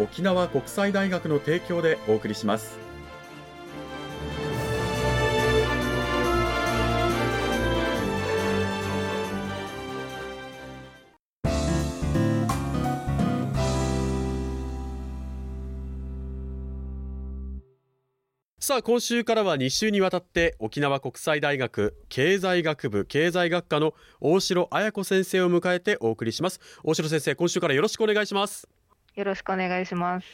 沖縄国際大学の提供でお送りします。さあ今週からは2週にわたって沖縄国際大学経済学部経済学科の大城彩子先生を迎えてお送りします。大城先生今週からよろしくお願いします。よろしくお願いします。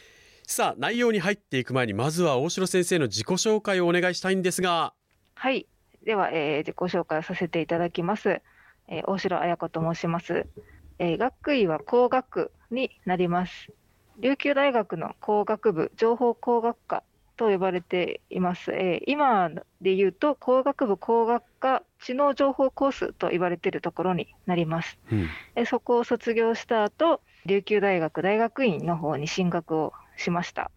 さあ内容に入っていく前にまずは大城先生の自己紹介をお願いしたいんですが。はい。では、えー、自己紹介をさせていただきます、えー、大城彩子と申します、えー、学位は工学になります。琉球大学の工学部情報工学科と呼ばれています。えー、今で言うと工学部工学科知能情報コースと言われているところになります。うん、えそこを卒業した後、琉球大学大学院の方に進学をしました。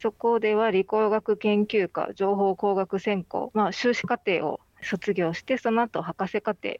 そこでは理工学研究科情報工学専攻、まあ、修士課程を卒業して、その後博士課程、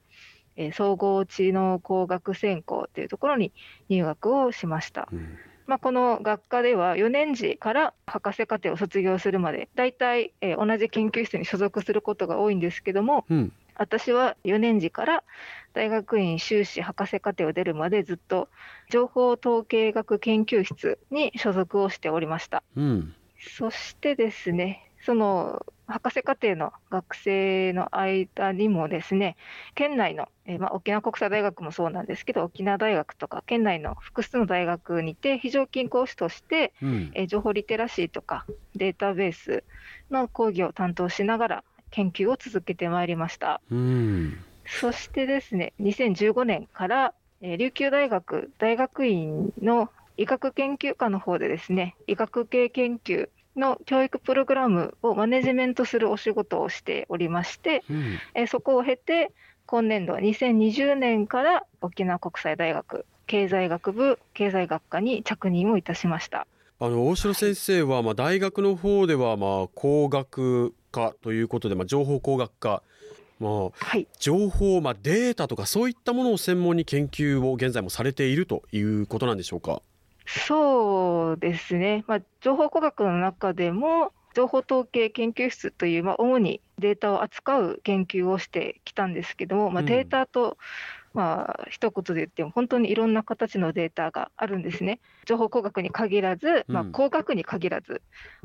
えー、総合知能工学専攻というところに入学をしました。うんまあ、この学科では4年次から博士課程を卒業するまで大体、えー、同じ研究室に所属することが多いんですけども、うん、私は4年次から大学院修士博士課程を出るまでずっと情報統計学研究室に所属をしておりました。うん、そしてですねその博士課程の学生の間にもですね、県内の、えー、まあ、沖縄国際大学もそうなんですけど、沖縄大学とか県内の複数の大学にて非常勤講師として、うん、えー、情報リテラシーとかデータベースの講義を担当しながら研究を続けてまいりました。うん、そしてですね、2015年から、えー、琉球大学大学院の医学研究科の方でですね、医学系研究の教育プログラムをマネジメントするお仕事をしておりまして、うん、えそこを経て、今年度2020年から沖縄国際大学経済学部経済学科に着任をいたしました。あの大城先生はまあ大学の方ではまあ工学科ということでまあ情報工学科。まあ、はい、情報、まあ、データとかそういったものを専門に研究を現在もされているということなんでしょうか？そうですね、まあ、情報工学の中でも、情報統計研究室という、まあ、主にデータを扱う研究をしてきたんですけども、まあ、データと、うん、まあ一言で言っても、本当にいろんな形のデータがあるんですね。情報工学に限らず、まあ、工学に限らず、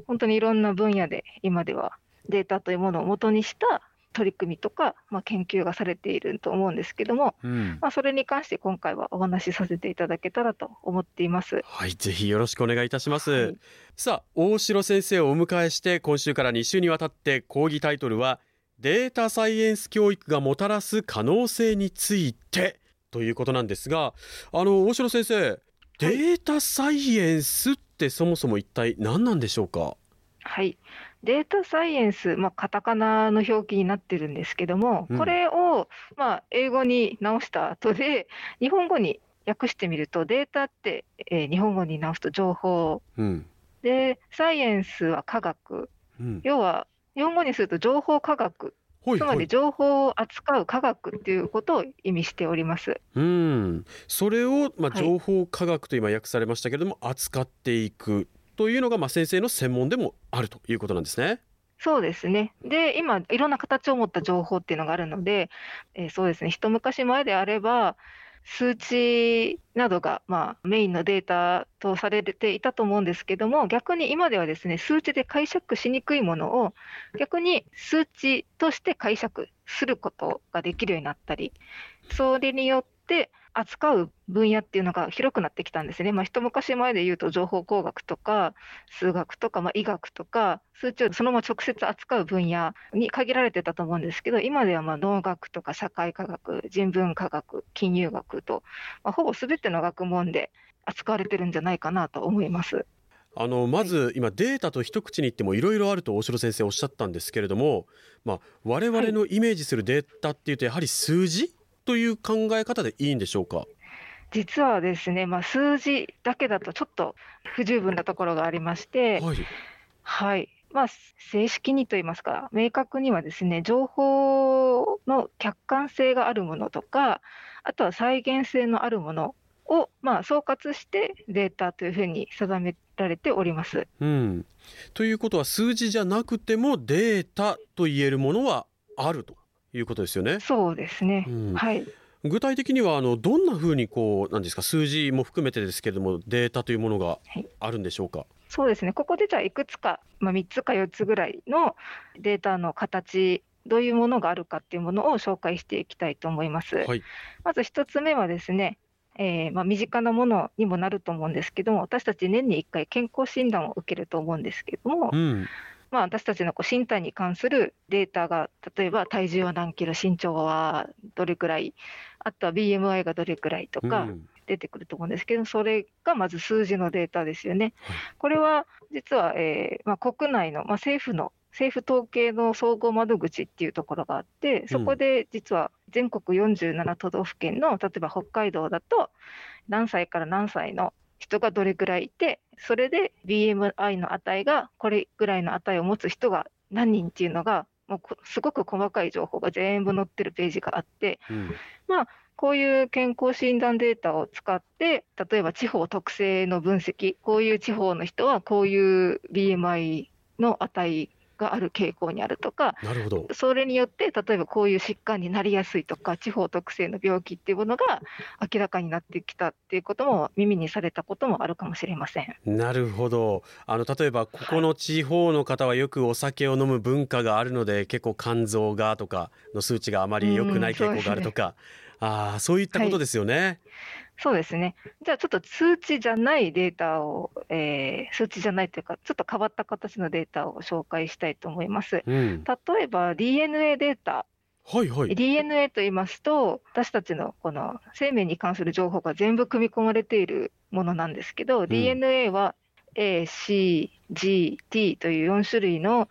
本当にいろんな分野で今ではデータというものを元にした取り組みとか、まあ、研究がされていると思うんですけども、うん、まあ、それに関して今回はお話しさせていただけたらと思っています。はい、ぜひよろしくお願いいたします。はい、さあ、大城先生をお迎えして今週から2週にわたって講義タイトルはデータサイエンス教育がもたらす可能性についてということなんですが、あの大城先生、データサイエンスってそもそも一体何なんでしょうか？はい、データサイエンス、まあ、カタカナの表記になってるんですけども、これを、まあ、英語に直した後で、日本語に訳してみると、データって、えー、日本語に直すと情報、うん、で、サイエンスは科学、うん、要は日本語にすると情報科学。つまり情報を扱う科学っていうことを意味しております。うん、それをまあ情報科学と今訳されましたけれども、はい、扱っていくというのが、まあ、先生の専門でもあるということなんですね。そうですね。で、今、いろんな形を持った情報っていうのがあるので、えー、そうですね、一昔前であれば、数値などが、まあ、メインのデータとされていたと思うんですけども、逆に今ではですね、数値で解釈しにくいものを、逆に数値として解釈することができるようになったり、それによって扱う分野っていうのが広くなってきたんですね。まあ、一昔前で言うと情報工学とか数学とか、まあ、医学とか数値をそのまま直接扱う分野に限られてたと思うんですけど今ではまあ農学とか社会科学人文科学金融学と、まあ、ほぼ全ての学問で扱われてるんじゃないかなと思います。あのまず今データと一口に言ってもいろいろあると大城先生おっしゃったんですけれども、まあ、我々のイメージするデータっていうとやはり数字？という考え方でいいんでしょうか？実はですね、まあ、数字だけだとちょっと不十分なところがありまして、はい、はい、まあ、正式にといいますか、明確にはですね、情報の客観性があるものとか、あとは再現性のあるものを、まあ、総括してデータというふうに定められております。うん、ということは、数字じゃなくてもデータと言えるものはあるということですよね。そうですね。うん、はい。具体的にはあのどんなふうにこうなんですか数字も含めてですけれどもデータというものがあるんでしょうか？はい、そうですね。ここでじゃあいくつかまあ3つか4つぐらいのデータの形どういうものがあるかっていうものを紹介していきたいと思います。はい、まず1つ目はですね。えーまあ、身近なものにもなると思うんですけども私たち年に1回健康診断を受けると思うんですけども、うん、まあ、私たちのこう身体に関するデータが、例えば体重は何キロ、身長はどれくらい、あとは BMI がどれくらいとか出てくると思うんですけど、それがまず数字のデータですよね。これは実は、えーまあ、国内の、まあ、政府の政府統計の総合窓口っていうところがあって、そこで実は全国47都道府県の、例えば北海道だと、何歳から何歳の人がどれくらいいて、それで BMI の値がこれぐらいの値を持つ人が何人っていうのが、もうすごく細かい情報が全部載ってるページがあって、うん、まあ、こういう健康診断データを使って、例えば地方特性の分析、こういう地方の人はこういう BMI の値がある傾向にあるとか、なるほど。それによって、例えばこういう疾患になりやすいとか、地方特性の病気っていうものが明らかになってきたっていうことも、耳にされたこともあるかもしれません。なるほど。あの、例えばここの地方の方はよくお酒を飲む文化があるので、結構肝臓がとかの数値があまり良くない傾向があるとか。ああ、そういったことですよね。はいそうですね。じゃあちょっと数値じゃないデータを、えー、数値じゃないというか、ちょっと変わった形のデータを紹介したいと思います。うん、例えば DNA データ。はいはい、DNA と言いますと、私たちのこの生命に関する情報が全部組み込まれているものなんですけど、うん、DNA は A、C、G、T という4種類の、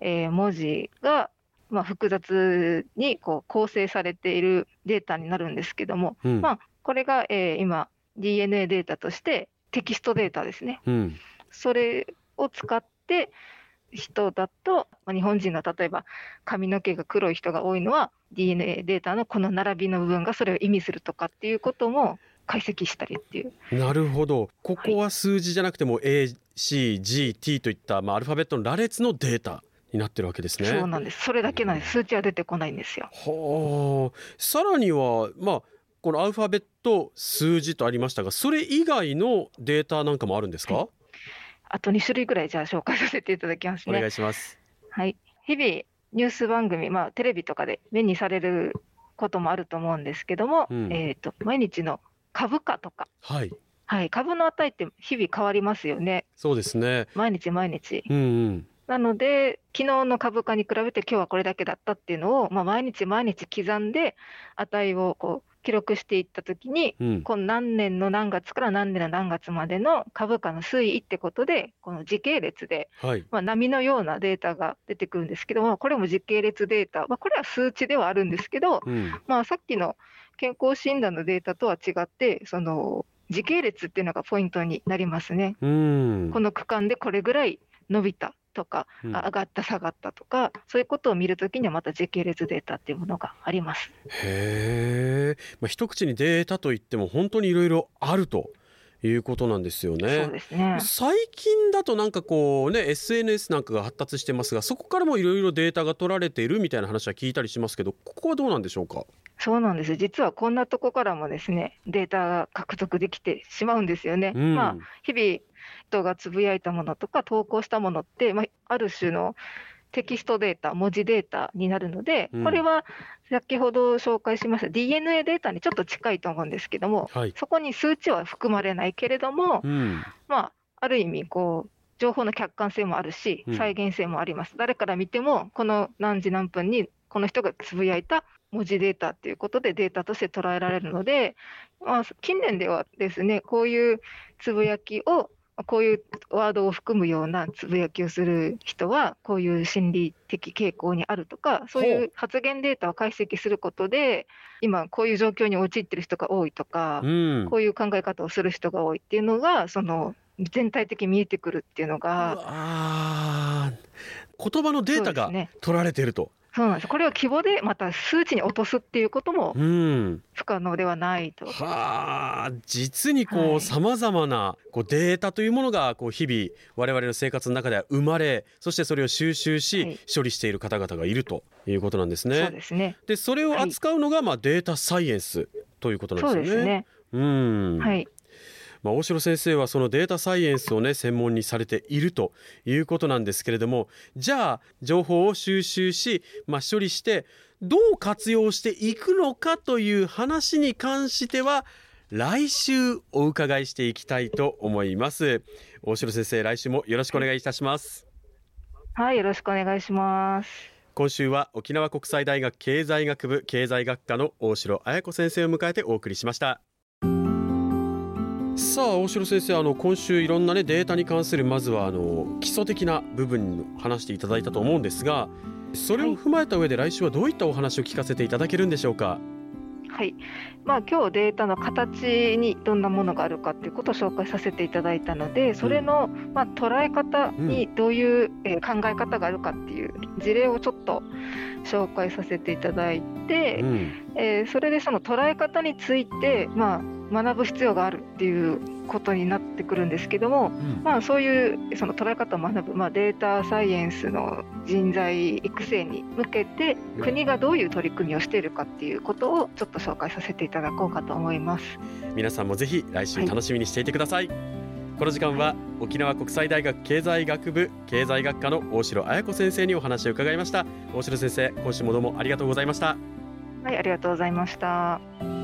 えー、文字がまあ、複雑にこう構成されているデータになるんですけども、うん、まあ、これが、えー、今、DNA データとしてテキストデータですね。うん、それを使って人だと、まあ、日本人の例えば髪の毛が黒い人が多いのは DNA データのこの並びの部分がそれを意味するとかっていうことも解析したりっていう。なるほど。ここは数字じゃなくても A、C、G、T といった、まあ、アルファベットの羅列のデータになってるわけですね。そうなんです。それだけなんです。数値は出てこないんですよ。はあ。さらには、まあ、このアルファベット数字とありましたがそれ以外のデータなんかもあるんですか、はい、あと2種類ぐらいじゃあ紹介させていただきますね。お願いします。はい。日々ニュース番組まあテレビとかで目にされることもあると思うんですけども、うん、えっ、ー、と毎日の株価とか。はい。はい、株の値って日々変わりますよね。そうですね。毎日毎日。うんうん、なので、昨日の株価に比べて今日はこれだけだったっていうのを、まあ、毎日毎日刻んで値をこう記録していったときに、うん、この何年の何月から何年の何月までの株価の推移ってことで、この時系列で、はい、まあ、波のようなデータが出てくるんですけども、これも時系列データ、まあ、これは数値ではあるんですけど、うん、まあ、さっきの健康診断のデータとは違って、その時系列っていうのがポイントになりますね。うん、この区間でこれぐらい伸びたとか、うん、上がった下がったとかそういうことを見るときにはまた時系列データっていうものがあります。へえ、まあ、一口にデータといっても本当にいろいろあると。いうことなんですよね。そうですね。最近だとなんかこうね SNS なんかが発達してますがそこからもいろいろデータが取られているみたいな話は聞いたりしますけどここはどうなんでしょうか？そうなんです実はこんなとこからもですねデータが獲得できてしまうんですよね。うんまあ、日々人がつぶやいたものとか投稿したものって、まあ、ある種のテキストデータ、文字データになるので、うんこれは先ほど紹介しました DNA データにちょっと近いと思うんですけども、はい。そこに数値は含まれないけれども、うん。まあ、ある意味こう、情報の客観性もあるしうん、再現性もあります。誰から見ても、この何時何分にこの人がつぶやいた文字データっていうことでデータとして捉えられるので、まあ、近年ではですね、こういうつぶやきを、こういうワードを含むようなつぶやきをする人は、こういう心理的傾向にあるとか、そういう発言データを解析することで、今、こういう状況に陥っている人が多いとか、うん。こういう考え方をする人が多いっていうのが、その全体的に見えてくるっていうのが、言葉のデータが取られていると。そうなんです。これを規模でまた数値に落とすっていうこともうん。不可能ではないと。はあ、実にこう、はいさまざまなこうデータというものがこう日々我々の生活の中では生まれ、そしてそれを収集し、はい処理している方々がいるということなんですそうね。ですね。で、それを扱うのがまあデータサイエンスということなんそうですよね。ですね。うん。はい。まあ、大城先生はそのデータサイエンスをね専門にされているということなんですけれどもじゃあ情報を収集し、まあ、処理してどう活用していくのかという話に関しては来週お伺いしていきたいと思います。大城先生来週もよろしくお願いいたします。はい、よろしくお願いします。今週は沖縄国際大学経済学部経済学科の大城彩子先生を迎えてお送りしましたさあ大城先生あの今週いろんなねデータに関するまずはあの基礎的な部分を話していただいたと思うんですがそれを踏まえた上で来週はどういったお話を聞かせていただけるんでしょうか？はい。まあ今日データの形にどんなものがあるかっていうことを紹介させていただいたので、それのまあ捉え方にどういうえー考え方があるかっていう事例をちょっと紹介させていただいて、うん。えーそれでその捉え方について、まあ、学ぶ必要があるっていうことになってくるんですけども、うん。まあ、そういうその捉え方を学ぶ、まあ、データサイエンスの人材育成に向けてうん。国がどういう取り組みをしているかっていうことをちょっと紹介させていただこうかと思います。皆さんもぜひ来週楽しみにしていてください、この時間は沖縄国際大学経済学部経済学科の大城彩子先生にお話を伺いました。大城先生今週もどうもありがとうございました。はい、ありがとうございました。